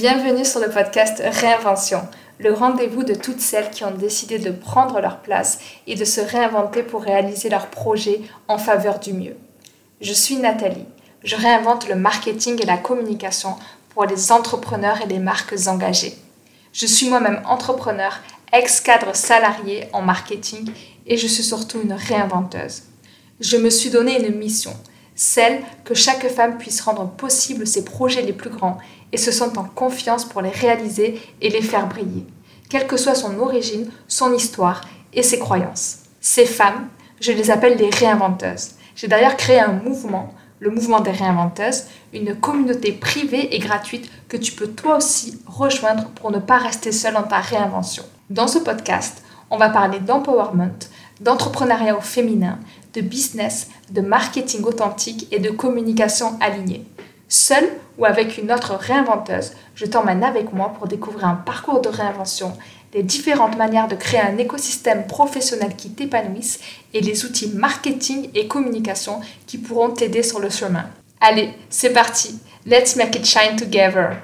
Bienvenue sur le podcast Réinvention, le rendez-vous de toutes celles qui ont décidé de prendre leur place et de se réinventer pour réaliser leurs projets en faveur du mieux. Je suis Nathalie. Je réinvente le marketing et la communication pour les entrepreneurs et les marques engagées. Je suis moi-même entrepreneur, ex-cadre salarié en marketing et je suis surtout une réinventeuse. Je me suis donné une mission, celle que chaque femme puisse rendre possible ses projets les plus grands et se sente en confiance pour les réaliser et les faire briller, quelle que soit son origine, son histoire et ses croyances. Ces femmes, je les appelle les réinventeuses. J'ai d'ailleurs créé un mouvement, le mouvement des réinventeuses, une communauté privée et gratuite que tu peux toi aussi rejoindre pour ne pas rester seule dans ta réinvention. Dans ce podcast, on va parler d'empowerment, d'entrepreneuriat au féminin, de business, de marketing authentique et de communication alignée. Seule ou avec une autre réinventeuse, je t'emmène avec moi pour découvrir un parcours de réinvention, les différentes manières de créer un écosystème professionnel qui t'épanouisse et les outils marketing et communication qui pourront t'aider sur le chemin. Allez, c'est parti. Let's make it shine together.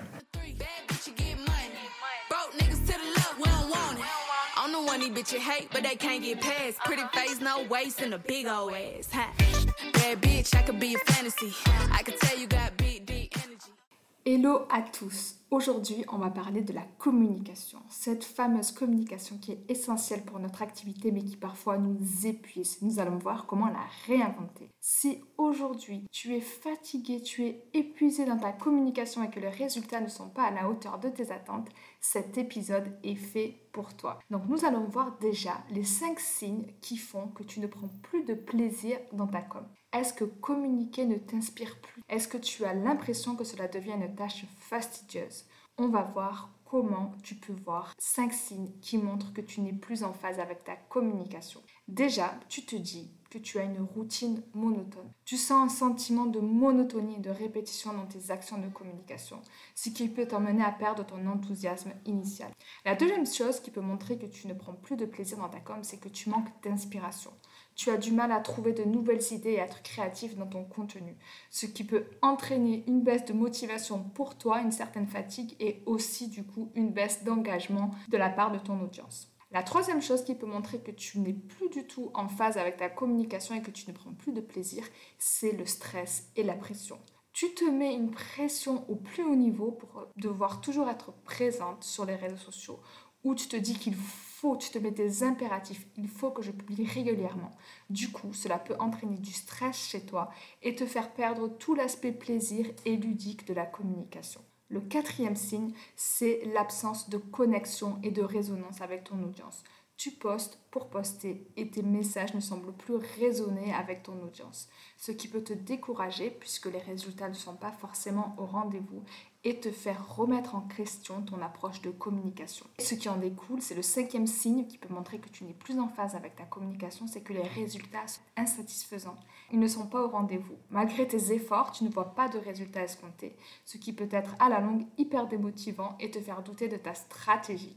Hello à tous. Aujourd'hui, on va parler de la communication. Cette fameuse communication qui est essentielle pour notre activité mais qui parfois nous épuise. Nous allons voir comment la réinventer. Si aujourd'hui tu es fatigué, tu es épuisé dans ta communication et que les résultats ne sont pas à la hauteur de tes attentes, cet épisode est fait pour toi. Donc nous allons voir déjà les 5 signes qui font que tu ne prends plus de plaisir dans ta com. Est-ce que communiquer ne t'inspire plus? Est-ce que tu as l'impression que cela devient une tâche fastidieuse? On va voir comment tu peux voir 5 signes qui montrent que tu n'es plus en phase avec ta communication. Déjà, tu te dis que tu as une routine monotone. Tu sens un sentiment de monotonie et de répétition dans tes actions de communication, ce qui peut t'emmener à perdre ton enthousiasme initial. La deuxième chose qui peut montrer que tu ne prends plus de plaisir dans ta com, c'est que tu manques d'inspiration tu as du mal à trouver de nouvelles idées et à être créatif dans ton contenu, ce qui peut entraîner une baisse de motivation pour toi, une certaine fatigue et aussi du coup une baisse d'engagement de la part de ton audience. La troisième chose qui peut montrer que tu n'es plus du tout en phase avec ta communication et que tu ne prends plus de plaisir, c'est le stress et la pression. Tu te mets une pression au plus haut niveau pour devoir toujours être présente sur les réseaux sociaux, où tu te dis qu'il faut, tu te mets des impératifs, il faut que je publie régulièrement. Du coup, cela peut entraîner du stress chez toi et te faire perdre tout l'aspect plaisir et ludique de la communication. Le quatrième signe, c'est l'absence de connexion et de résonance avec ton audience. Tu postes pour poster et tes messages ne semblent plus résonner avec ton audience, ce qui peut te décourager puisque les résultats ne sont pas forcément au rendez-vous et te faire remettre en question ton approche de communication. Ce qui en découle, c'est le cinquième signe qui peut montrer que tu n'es plus en phase avec ta communication, c'est que les résultats sont insatisfaisants. Ils ne sont pas au rendez-vous. Malgré tes efforts, tu ne vois pas de résultats escomptés, ce qui peut être à la longue hyper démotivant et te faire douter de ta stratégie.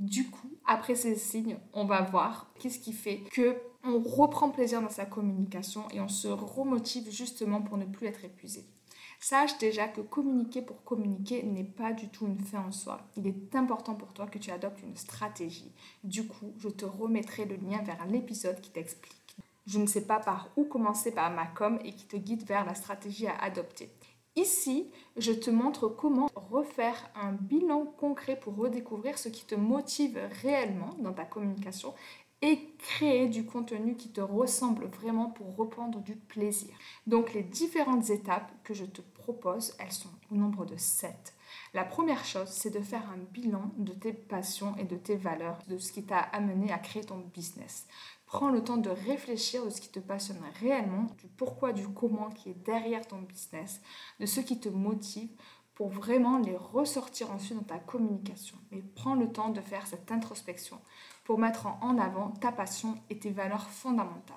Du coup, après ces signes, on va voir qu'est-ce qui fait que on reprend plaisir dans sa communication et on se remotive justement pour ne plus être épuisé. Sache déjà que communiquer pour communiquer n'est pas du tout une fin en soi. Il est important pour toi que tu adoptes une stratégie. Du coup, je te remettrai le lien vers l'épisode qui t'explique. Je ne sais pas par où commencer par ma com et qui te guide vers la stratégie à adopter. Ici, je te montre comment refaire un bilan concret pour redécouvrir ce qui te motive réellement dans ta communication et créer du contenu qui te ressemble vraiment pour reprendre du plaisir. Donc les différentes étapes que je te propose, elles sont au nombre de 7. La première chose, c'est de faire un bilan de tes passions et de tes valeurs, de ce qui t'a amené à créer ton business. Prends le temps de réfléchir de ce qui te passionne réellement, du pourquoi, du comment qui est derrière ton business, de ce qui te motive pour vraiment les ressortir ensuite dans ta communication. Mais prends le temps de faire cette introspection pour mettre en avant ta passion et tes valeurs fondamentales.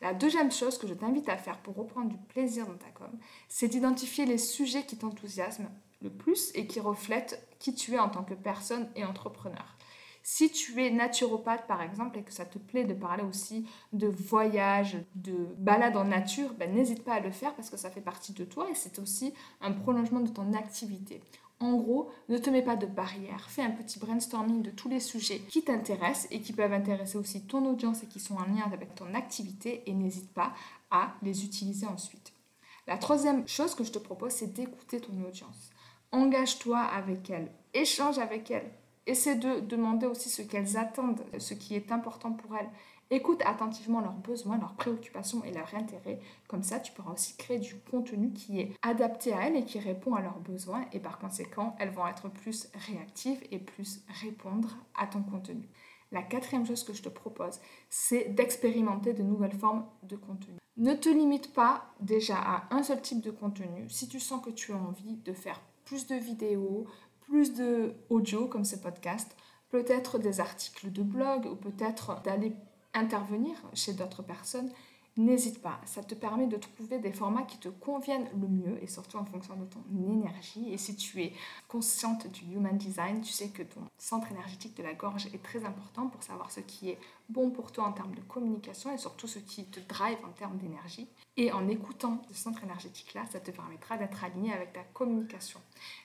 La deuxième chose que je t'invite à faire pour reprendre du plaisir dans ta com, c'est d'identifier les sujets qui t'enthousiasment le plus et qui reflètent qui tu es en tant que personne et entrepreneur. Si tu es naturopathe par exemple et que ça te plaît de parler aussi de voyage, de balade en nature, ben, n'hésite pas à le faire parce que ça fait partie de toi et c'est aussi un prolongement de ton activité. En gros, ne te mets pas de barrière. Fais un petit brainstorming de tous les sujets qui t'intéressent et qui peuvent intéresser aussi ton audience et qui sont en lien avec ton activité et n'hésite pas à les utiliser ensuite. La troisième chose que je te propose, c'est d'écouter ton audience. Engage-toi avec elle, échange avec elle. Essaie de demander aussi ce qu'elles attendent, ce qui est important pour elles. Écoute attentivement leurs besoins, leurs préoccupations et leurs intérêts. Comme ça, tu pourras aussi créer du contenu qui est adapté à elles et qui répond à leurs besoins. Et par conséquent, elles vont être plus réactives et plus répondre à ton contenu. La quatrième chose que je te propose, c'est d'expérimenter de nouvelles formes de contenu. Ne te limite pas déjà à un seul type de contenu. Si tu sens que tu as envie de faire plus de vidéos, plus de audio comme ce podcast, peut-être des articles de blog ou peut-être d'aller intervenir chez d'autres personnes, n'hésite pas. Ça te permet de trouver des formats qui te conviennent le mieux et surtout en fonction de ton énergie. Et si tu es consciente du human design, tu sais que ton centre énergétique de la gorge est très important pour savoir ce qui est bon pour toi en termes de communication et surtout ce qui te drive en termes d'énergie. Et en écoutant ce centre énergétique-là, ça te permettra d'être aligné avec ta communication.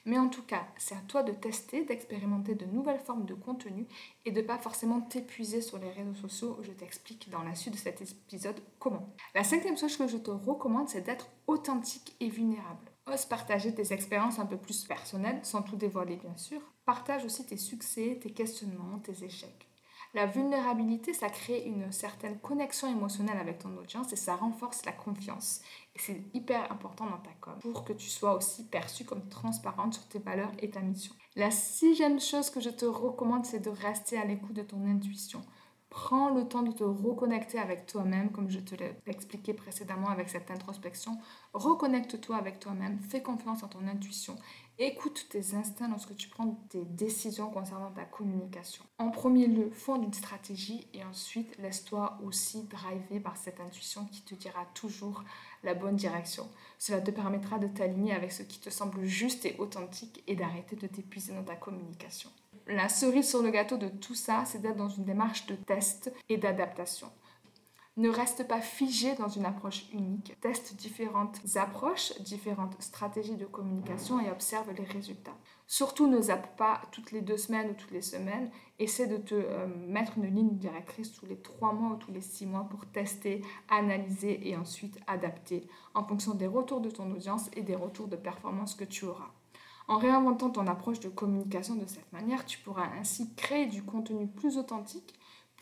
Mais en tout cas, c'est à toi de tester, d'expérimenter de nouvelles formes de contenu et de pas forcément t'épuiser sur les réseaux sociaux. Je t'explique dans la suite de cet épisode comment. La cinquième chose que je te recommande, c'est d'être authentique et vulnérable. Ose partager tes expériences un peu plus personnelles, sans tout dévoiler bien sûr. Partage aussi tes succès, tes questionnements, tes échecs. La vulnérabilité, ça crée une certaine connexion émotionnelle avec ton audience et ça renforce la confiance. Et c'est hyper important dans ta com pour que tu sois aussi perçue comme transparente sur tes valeurs et ta mission. La sixième chose que je te recommande, c'est de rester à l'écoute de ton intuition. Prends le temps de te reconnecter avec toi-même, comme je te l'ai expliqué précédemment avec cette introspection. Reconnecte-toi avec toi-même, fais confiance en ton intuition Écoute tes instincts lorsque tu prends tes décisions concernant ta communication. En premier lieu, fonde une stratégie et ensuite laisse-toi aussi driver par cette intuition qui te dira toujours la bonne direction. Cela te permettra de t'aligner avec ce qui te semble juste et authentique et d'arrêter de t'épuiser dans ta communication. La cerise sur le gâteau de tout ça, c'est d'être dans une démarche de test et d'adaptation. Ne reste pas figé dans une approche unique. Teste différentes approches, différentes stratégies de communication et observe les résultats. Surtout ne zappe pas toutes les deux semaines ou toutes les semaines. Essaie de te euh, mettre une ligne directrice tous les trois mois ou tous les six mois pour tester, analyser et ensuite adapter en fonction des retours de ton audience et des retours de performance que tu auras. En réinventant ton approche de communication de cette manière, tu pourras ainsi créer du contenu plus authentique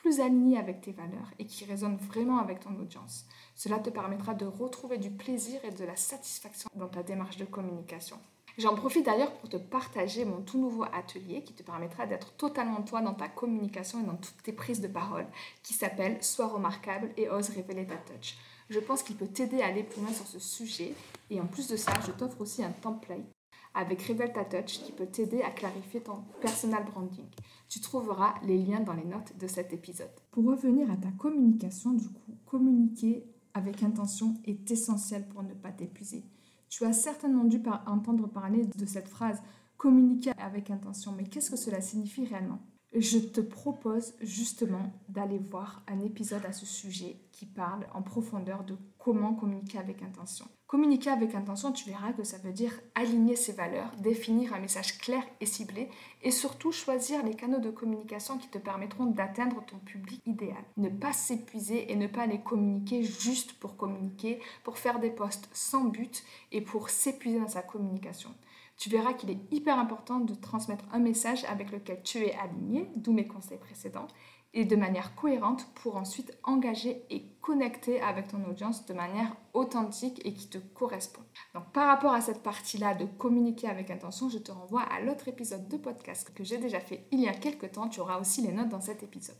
plus aligné avec tes valeurs et qui résonne vraiment avec ton audience. Cela te permettra de retrouver du plaisir et de la satisfaction dans ta démarche de communication. J'en profite d'ailleurs pour te partager mon tout nouveau atelier qui te permettra d'être totalement toi dans ta communication et dans toutes tes prises de parole, qui s'appelle Sois remarquable et ose révéler ta touch. Je pense qu'il peut t'aider à aller plus loin sur ce sujet et en plus de ça, je t'offre aussi un template avec Reveal Ta Touch qui peut t'aider à clarifier ton personal branding. Tu trouveras les liens dans les notes de cet épisode. Pour revenir à ta communication, du coup, communiquer avec intention est essentiel pour ne pas t'épuiser. Tu as certainement dû entendre parler de cette phrase communiquer avec intention, mais qu'est-ce que cela signifie réellement? Je te propose justement d'aller voir un épisode à ce sujet qui parle en profondeur de comment communiquer avec intention. Communiquer avec intention, tu verras que ça veut dire aligner ses valeurs, définir un message clair et ciblé et surtout choisir les canaux de communication qui te permettront d'atteindre ton public idéal. Ne pas s'épuiser et ne pas les communiquer juste pour communiquer, pour faire des posts sans but et pour s'épuiser dans sa communication tu verras qu'il est hyper important de transmettre un message avec lequel tu es aligné, d'où mes conseils précédents, et de manière cohérente pour ensuite engager et connecter avec ton audience de manière authentique et qui te correspond. Donc par rapport à cette partie-là de communiquer avec intention, je te renvoie à l'autre épisode de podcast que j'ai déjà fait il y a quelques temps. Tu auras aussi les notes dans cet épisode.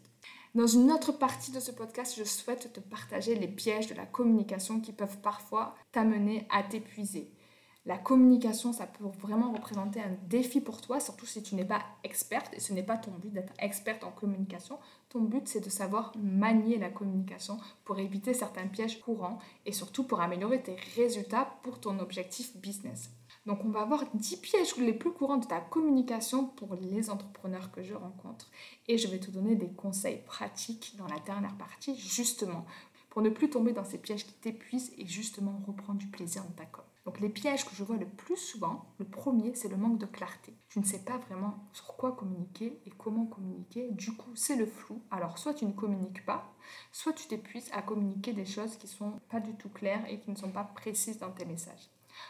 Dans une autre partie de ce podcast, je souhaite te partager les pièges de la communication qui peuvent parfois t'amener à t'épuiser. La communication, ça peut vraiment représenter un défi pour toi, surtout si tu n'es pas experte, et ce n'est pas ton but d'être experte en communication. Ton but, c'est de savoir manier la communication pour éviter certains pièges courants et surtout pour améliorer tes résultats pour ton objectif business. Donc on va voir 10 pièges les plus courants de ta communication pour les entrepreneurs que je rencontre. Et je vais te donner des conseils pratiques dans la dernière partie, justement, pour ne plus tomber dans ces pièges qui t'épuisent et justement reprendre du plaisir dans ta com. Donc les pièges que je vois le plus souvent, le premier, c'est le manque de clarté. Je ne sais pas vraiment sur quoi communiquer et comment communiquer. Du coup, c'est le flou. Alors soit tu ne communiques pas, soit tu t'épuises à communiquer des choses qui sont pas du tout claires et qui ne sont pas précises dans tes messages.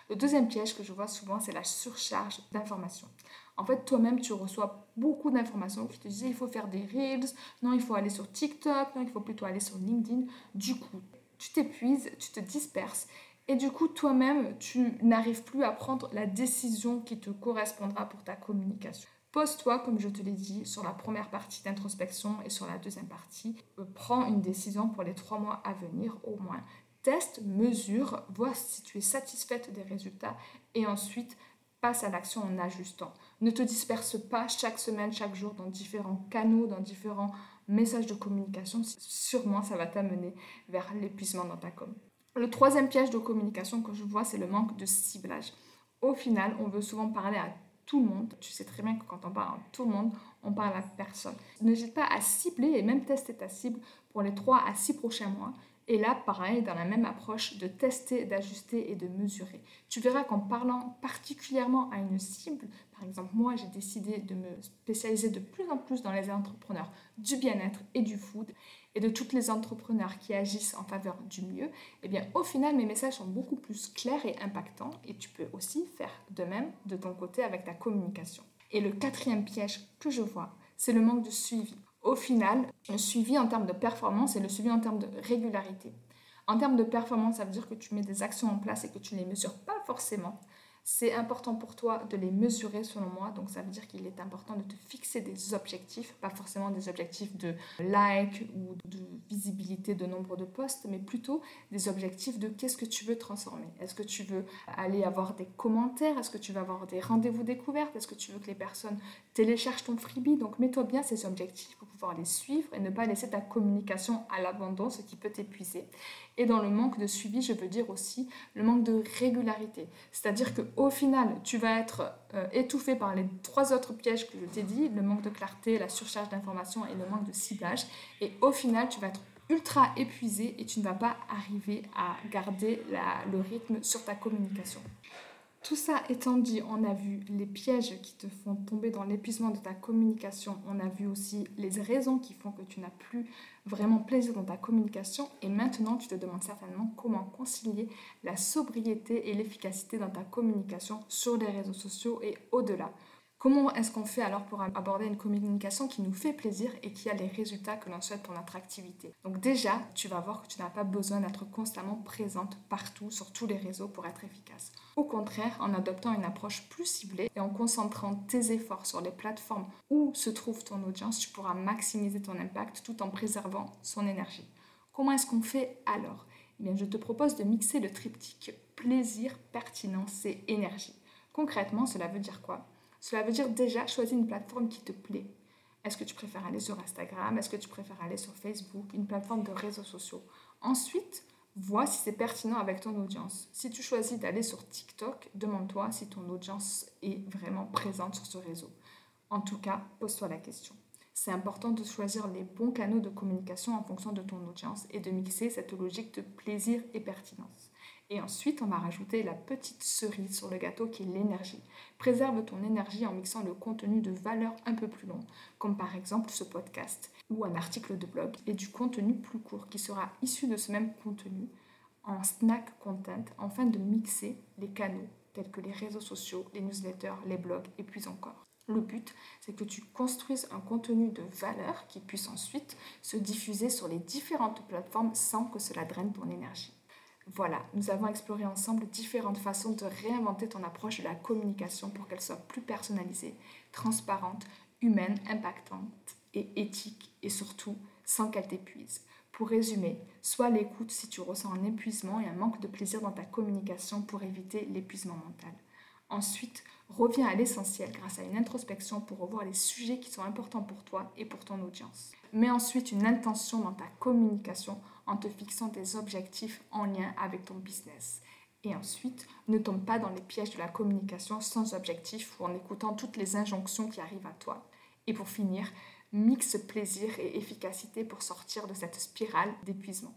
Le deuxième piège que je vois souvent, c'est la surcharge d'informations. En fait, toi-même, tu reçois beaucoup d'informations qui te disent il faut faire des reels, non, il faut aller sur TikTok, non, il faut plutôt aller sur LinkedIn. Du coup, tu t'épuises, tu te disperses et du coup, toi-même, tu n'arrives plus à prendre la décision qui te correspondra pour ta communication. Pose-toi, comme je te l'ai dit, sur la première partie d'introspection et sur la deuxième partie. Euh, prends une décision pour les trois mois à venir au moins. Teste, mesure, vois si tu es satisfaite des résultats et ensuite passe à l'action en ajustant. Ne te disperse pas chaque semaine, chaque jour dans différents canaux, dans différents messages de communication. Sûrement, ça va t'amener vers l'épuisement dans ta com. Le troisième piège de communication que je vois, c'est le manque de ciblage. Au final, on veut souvent parler à tout le monde. Tu sais très bien que quand on parle à tout le monde, on parle à personne. N'hésite pas à cibler et même tester ta cible pour les 3 à 6 prochains mois. Et là, pareil, dans la même approche de tester, d'ajuster et de mesurer. Tu verras qu'en parlant particulièrement à une cible, par exemple, moi, j'ai décidé de me spécialiser de plus en plus dans les entrepreneurs du bien-être et du food et de toutes les entrepreneurs qui agissent en faveur du mieux, eh bien, au final, mes messages sont beaucoup plus clairs et impactants et tu peux aussi faire de même de ton côté avec ta communication. Et le quatrième piège que je vois, c'est le manque de suivi. Au final, le suivi en termes de performance et le suivi en termes de régularité. En termes de performance, ça veut dire que tu mets des actions en place et que tu ne les mesures pas forcément. C'est important pour toi de les mesurer selon moi, donc ça veut dire qu'il est important de te fixer des objectifs, pas forcément des objectifs de like ou de visibilité de nombre de posts, mais plutôt des objectifs de qu'est-ce que tu veux transformer. Est-ce que tu veux aller avoir des commentaires? Est-ce que tu veux avoir des rendez-vous découvertes? Est-ce que tu veux que les personnes téléchargent ton freebie? Donc mets-toi bien ces objectifs pour pouvoir les suivre et ne pas laisser ta communication à l'abandon, ce qui peut t'épuiser. Et dans le manque de suivi, je veux dire aussi le manque de régularité. C'est-à-dire qu'au final, tu vas être euh, étouffé par les trois autres pièges que je t'ai dit, le manque de clarté, la surcharge d'informations et le manque de ciblage. Et au final, tu vas être ultra épuisé et tu ne vas pas arriver à garder le rythme sur ta communication. Tout ça étant dit, on a vu les pièges qui te font tomber dans l'épuisement de ta communication. On a vu aussi les raisons qui font que tu n'as plus vraiment plaisir dans ta communication. Et maintenant, tu te demandes certainement comment concilier la sobriété et l'efficacité dans ta communication sur les réseaux sociaux et au-delà. Comment est-ce qu'on fait alors pour aborder une communication qui nous fait plaisir et qui a les résultats que l'on souhaite pour notre activité? Donc déjà, tu vas voir que tu n'as pas besoin d'être constamment présente partout sur tous les réseaux pour être efficace. Au contraire, en adoptant une approche plus ciblée et en concentrant tes efforts sur les plateformes où se trouve ton audience, tu pourras maximiser ton impact tout en préservant son énergie. Comment est-ce qu'on fait alors? Eh bien, je te propose de mixer le triptyque plaisir, pertinence et énergie. Concrètement, cela veut dire quoi? Cela veut dire déjà choisir une plateforme qui te plaît. Est-ce que tu préfères aller sur Instagram? Est-ce que tu préfères aller sur Facebook? Une plateforme de réseaux sociaux. Ensuite, vois si c'est pertinent avec ton audience. Si tu choisis d'aller sur TikTok, demande-toi si ton audience est vraiment présente sur ce réseau. En tout cas, pose-toi la question. C'est important de choisir les bons canaux de communication en fonction de ton audience et de mixer cette logique de plaisir et pertinence. Et ensuite, on va rajouter la petite cerise sur le gâteau qui est l'énergie. Préserve ton énergie en mixant le contenu de valeur un peu plus long, comme par exemple ce podcast ou un article de blog, et du contenu plus court qui sera issu de ce même contenu en snack content, afin de mixer les canaux tels que les réseaux sociaux, les newsletters, les blogs et puis encore. Le but, c'est que tu construises un contenu de valeur qui puisse ensuite se diffuser sur les différentes plateformes sans que cela draine ton énergie. Voilà, nous avons exploré ensemble différentes façons de réinventer ton approche de la communication pour qu'elle soit plus personnalisée, transparente, humaine, impactante et éthique et surtout sans qu'elle t'épuise. Pour résumer, sois l'écoute si tu ressens un épuisement et un manque de plaisir dans ta communication pour éviter l'épuisement mental. Ensuite, reviens à l'essentiel grâce à une introspection pour revoir les sujets qui sont importants pour toi et pour ton audience. Mets ensuite une intention dans ta communication en te fixant des objectifs en lien avec ton business. Et ensuite, ne tombe pas dans les pièges de la communication sans objectif ou en écoutant toutes les injonctions qui arrivent à toi. Et pour finir, mixe plaisir et efficacité pour sortir de cette spirale d'épuisement.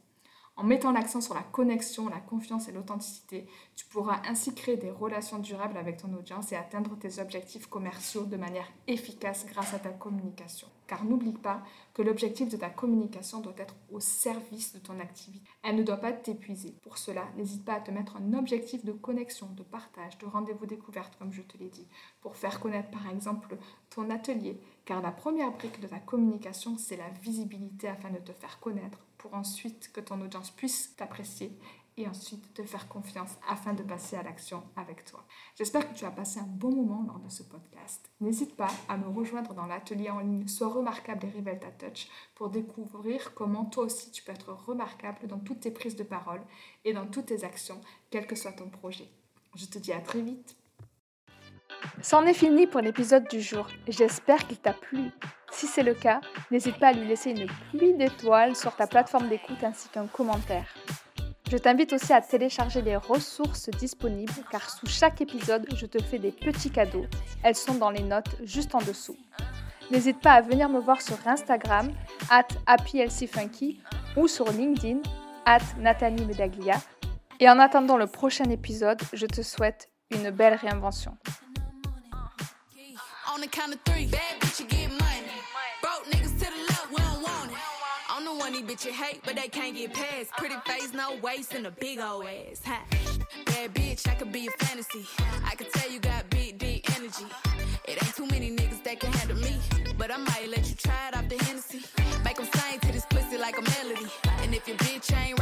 En mettant l'accent sur la connexion, la confiance et l'authenticité, tu pourras ainsi créer des relations durables avec ton audience et atteindre tes objectifs commerciaux de manière efficace grâce à ta communication. Car n'oublie pas que l'objectif de ta communication doit être au service de ton activité. Elle ne doit pas t'épuiser. Pour cela, n'hésite pas à te mettre un objectif de connexion, de partage, de rendez-vous découverte, comme je te l'ai dit, pour faire connaître par exemple ton atelier. Car la première brique de ta communication, c'est la visibilité afin de te faire connaître pour ensuite que ton audience puisse t'apprécier et ensuite te faire confiance afin de passer à l'action avec toi. J'espère que tu as passé un bon moment lors de ce podcast. N'hésite pas à me rejoindre dans l'atelier en ligne Sois remarquable et révèle ta touch pour découvrir comment toi aussi tu peux être remarquable dans toutes tes prises de parole et dans toutes tes actions, quel que soit ton projet. Je te dis à très vite. C'en est fini pour l'épisode du jour. J'espère qu'il t'a plu. Si c'est le cas, n'hésite pas à lui laisser une pluie d'étoiles sur ta plateforme d'écoute ainsi qu'un commentaire. Je t'invite aussi à télécharger les ressources disponibles car sous chaque épisode, je te fais des petits cadeaux. Elles sont dans les notes juste en dessous. N'hésite pas à venir me voir sur Instagram, at happylcfunky ou sur LinkedIn, at Nathalie Medaglia. Et en attendant le prochain épisode, je te souhaite une belle réinvention. One these bitches hate, but they can't get past. Pretty face, no waist, and a big old ass. Ha. Bad bitch, I could be a fantasy. I could tell you got big, deep energy. It ain't too many niggas that can handle me. But I might let you try it off the Hennessy. Make them sing to this pussy like a melody. And if your bitch ain't